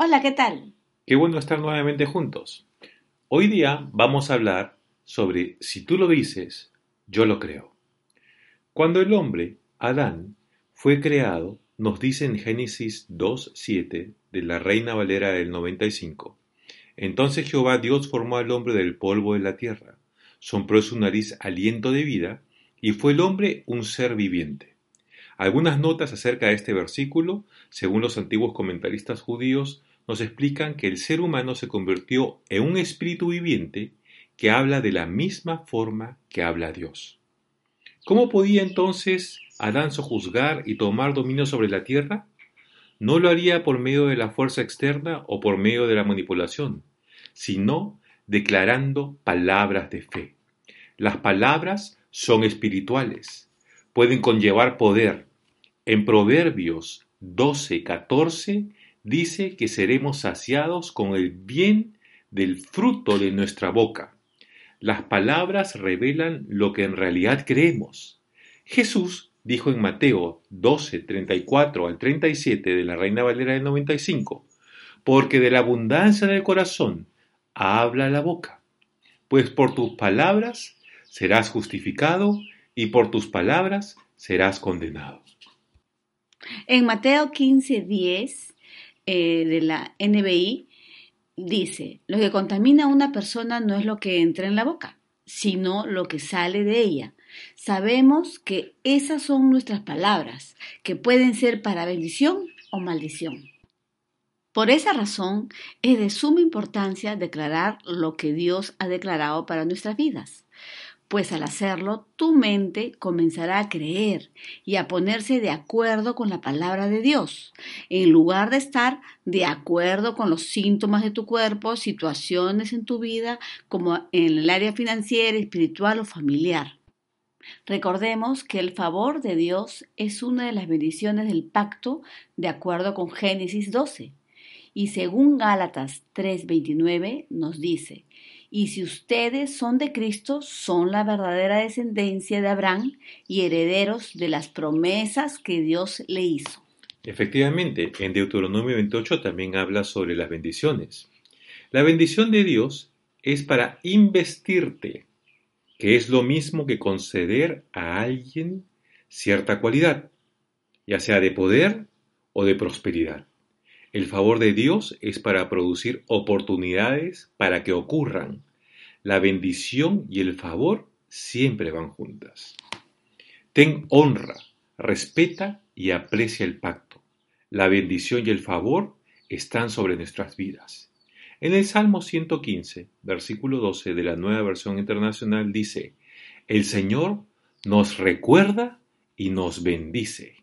Hola, ¿qué tal? Qué bueno estar nuevamente juntos. Hoy día vamos a hablar sobre si tú lo dices, yo lo creo. Cuando el hombre, Adán, fue creado, nos dice en Génesis 2.7 de la Reina Valera del 95. Entonces Jehová Dios formó al hombre del polvo de la tierra, sompló su nariz aliento de vida, y fue el hombre un ser viviente. Algunas notas acerca de este versículo, según los antiguos comentaristas judíos, nos explican que el ser humano se convirtió en un espíritu viviente que habla de la misma forma que habla Dios. ¿Cómo podía entonces Adán sojuzgar y tomar dominio sobre la tierra? No lo haría por medio de la fuerza externa o por medio de la manipulación, sino declarando palabras de fe. Las palabras son espirituales, pueden conllevar poder. En Proverbios 12, 14 dice que seremos saciados con el bien del fruto de nuestra boca. Las palabras revelan lo que en realidad creemos. Jesús dijo en Mateo 12, 34 al 37 de la Reina Valera del 95, porque de la abundancia del corazón habla la boca, pues por tus palabras serás justificado y por tus palabras serás condenado. En Mateo 15, 10 eh, de la NBI dice, lo que contamina a una persona no es lo que entra en la boca, sino lo que sale de ella. Sabemos que esas son nuestras palabras, que pueden ser para bendición o maldición. Por esa razón, es de suma importancia declarar lo que Dios ha declarado para nuestras vidas pues al hacerlo tu mente comenzará a creer y a ponerse de acuerdo con la palabra de Dios, en lugar de estar de acuerdo con los síntomas de tu cuerpo, situaciones en tu vida, como en el área financiera, espiritual o familiar. Recordemos que el favor de Dios es una de las bendiciones del pacto de acuerdo con Génesis 12. Y según Gálatas 3:29 nos dice, y si ustedes son de Cristo, son la verdadera descendencia de Abraham y herederos de las promesas que Dios le hizo. Efectivamente, en Deuteronomio 28 también habla sobre las bendiciones. La bendición de Dios es para investirte, que es lo mismo que conceder a alguien cierta cualidad, ya sea de poder o de prosperidad. El favor de Dios es para producir oportunidades para que ocurran. La bendición y el favor siempre van juntas. Ten honra, respeta y aprecia el pacto. La bendición y el favor están sobre nuestras vidas. En el Salmo 115, versículo 12 de la nueva versión internacional dice, El Señor nos recuerda y nos bendice.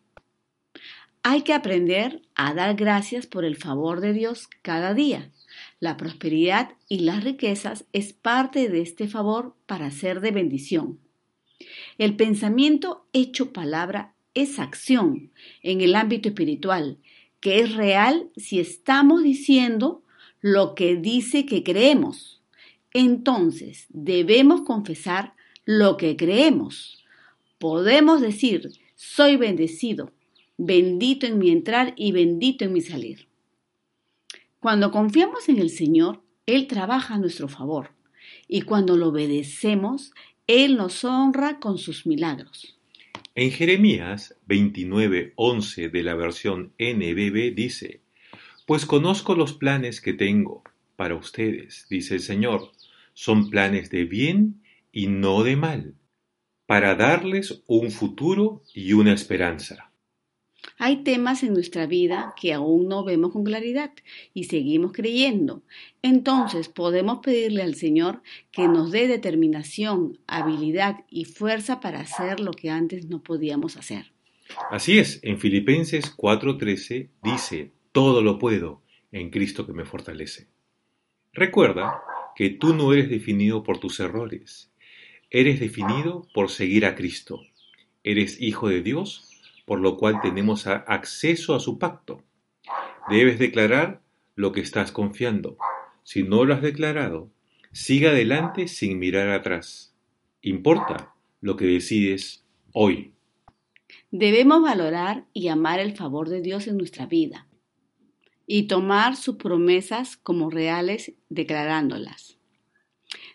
Hay que aprender a dar gracias por el favor de Dios cada día. La prosperidad y las riquezas es parte de este favor para ser de bendición. El pensamiento hecho palabra es acción en el ámbito espiritual, que es real si estamos diciendo lo que dice que creemos. Entonces debemos confesar lo que creemos. Podemos decir, soy bendecido, bendito en mi entrar y bendito en mi salir. Cuando confiamos en el Señor, Él trabaja a nuestro favor y cuando lo obedecemos, Él nos honra con sus milagros. En Jeremías 29:11 de la versión NBB dice, Pues conozco los planes que tengo para ustedes, dice el Señor, son planes de bien y no de mal, para darles un futuro y una esperanza. Hay temas en nuestra vida que aún no vemos con claridad y seguimos creyendo. Entonces podemos pedirle al Señor que nos dé determinación, habilidad y fuerza para hacer lo que antes no podíamos hacer. Así es, en Filipenses 4:13 dice, todo lo puedo en Cristo que me fortalece. Recuerda que tú no eres definido por tus errores, eres definido por seguir a Cristo. Eres hijo de Dios, por lo cual tenemos acceso a su pacto. Debes declarar lo que estás confiando. Si no lo has declarado, sigue adelante sin mirar atrás. Importa lo que decides hoy. Debemos valorar y amar el favor de Dios en nuestra vida y tomar sus promesas como reales declarándolas.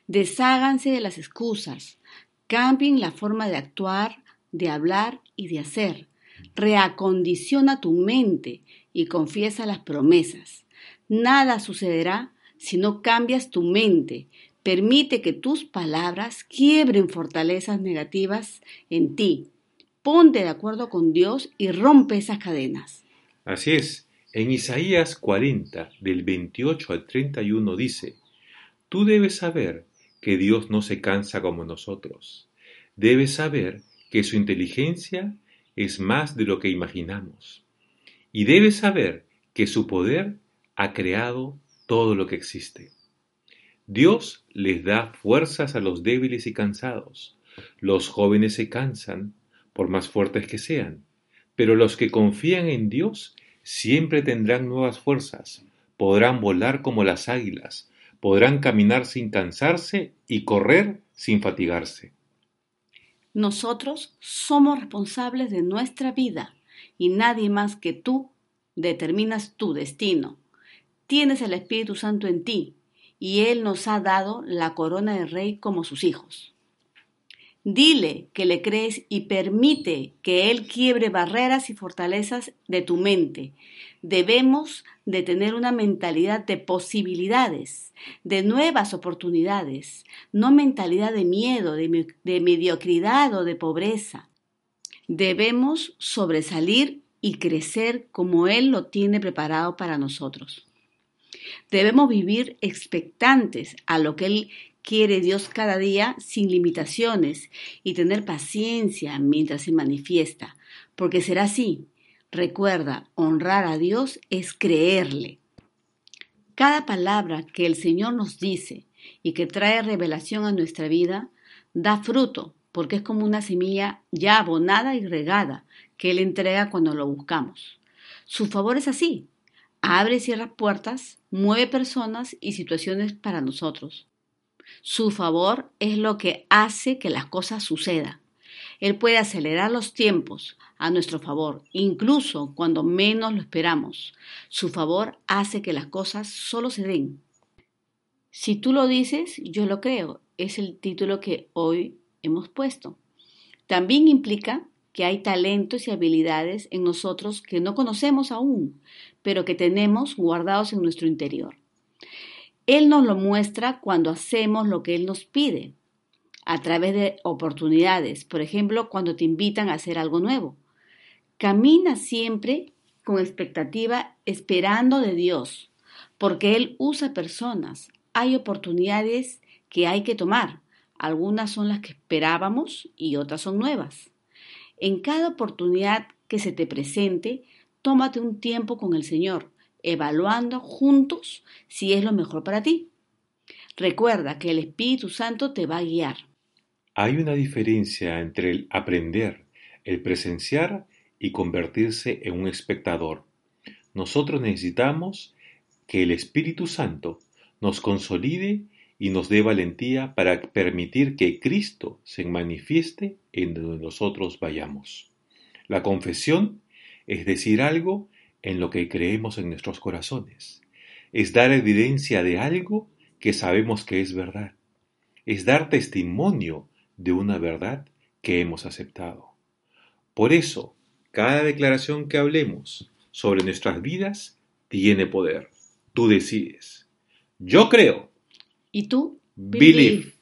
Desháganse de las excusas, cambien la forma de actuar, de hablar y de hacer. Reacondiciona tu mente y confiesa las promesas. Nada sucederá si no cambias tu mente. Permite que tus palabras quiebren fortalezas negativas en ti. Ponte de acuerdo con Dios y rompe esas cadenas. Así es. En Isaías 40, del 28 al 31 dice, Tú debes saber que Dios no se cansa como nosotros. Debes saber que su inteligencia es más de lo que imaginamos. Y debes saber que su poder ha creado todo lo que existe. Dios les da fuerzas a los débiles y cansados. Los jóvenes se cansan, por más fuertes que sean, pero los que confían en Dios siempre tendrán nuevas fuerzas, podrán volar como las águilas, podrán caminar sin cansarse y correr sin fatigarse. Nosotros somos responsables de nuestra vida y nadie más que tú determinas tu destino. Tienes el Espíritu Santo en ti y Él nos ha dado la corona de rey como sus hijos. Dile que le crees y permite que Él quiebre barreras y fortalezas de tu mente. Debemos de tener una mentalidad de posibilidades, de nuevas oportunidades, no mentalidad de miedo, de, de mediocridad o de pobreza. Debemos sobresalir y crecer como Él lo tiene preparado para nosotros. Debemos vivir expectantes a lo que Él quiere Dios cada día sin limitaciones y tener paciencia mientras se manifiesta, porque será así. Recuerda, honrar a Dios es creerle. Cada palabra que el Señor nos dice y que trae revelación a nuestra vida da fruto, porque es como una semilla ya abonada y regada que Él entrega cuando lo buscamos. Su favor es así. Abre y cierra puertas, mueve personas y situaciones para nosotros. Su favor es lo que hace que las cosas sucedan. Él puede acelerar los tiempos a nuestro favor, incluso cuando menos lo esperamos. Su favor hace que las cosas solo se den. Si tú lo dices, yo lo creo. Es el título que hoy hemos puesto. También implica que hay talentos y habilidades en nosotros que no conocemos aún, pero que tenemos guardados en nuestro interior. Él nos lo muestra cuando hacemos lo que Él nos pide, a través de oportunidades, por ejemplo, cuando te invitan a hacer algo nuevo. Camina siempre con expectativa, esperando de Dios, porque Él usa personas. Hay oportunidades que hay que tomar. Algunas son las que esperábamos y otras son nuevas. En cada oportunidad que se te presente, tómate un tiempo con el Señor evaluando juntos si es lo mejor para ti. Recuerda que el Espíritu Santo te va a guiar. Hay una diferencia entre el aprender, el presenciar y convertirse en un espectador. Nosotros necesitamos que el Espíritu Santo nos consolide y nos dé valentía para permitir que Cristo se manifieste en donde nosotros vayamos. La confesión es decir algo en lo que creemos en nuestros corazones. Es dar evidencia de algo que sabemos que es verdad. Es dar testimonio de una verdad que hemos aceptado. Por eso, cada declaración que hablemos sobre nuestras vidas tiene poder. Tú decides. Yo creo. ¿Y tú? Believe.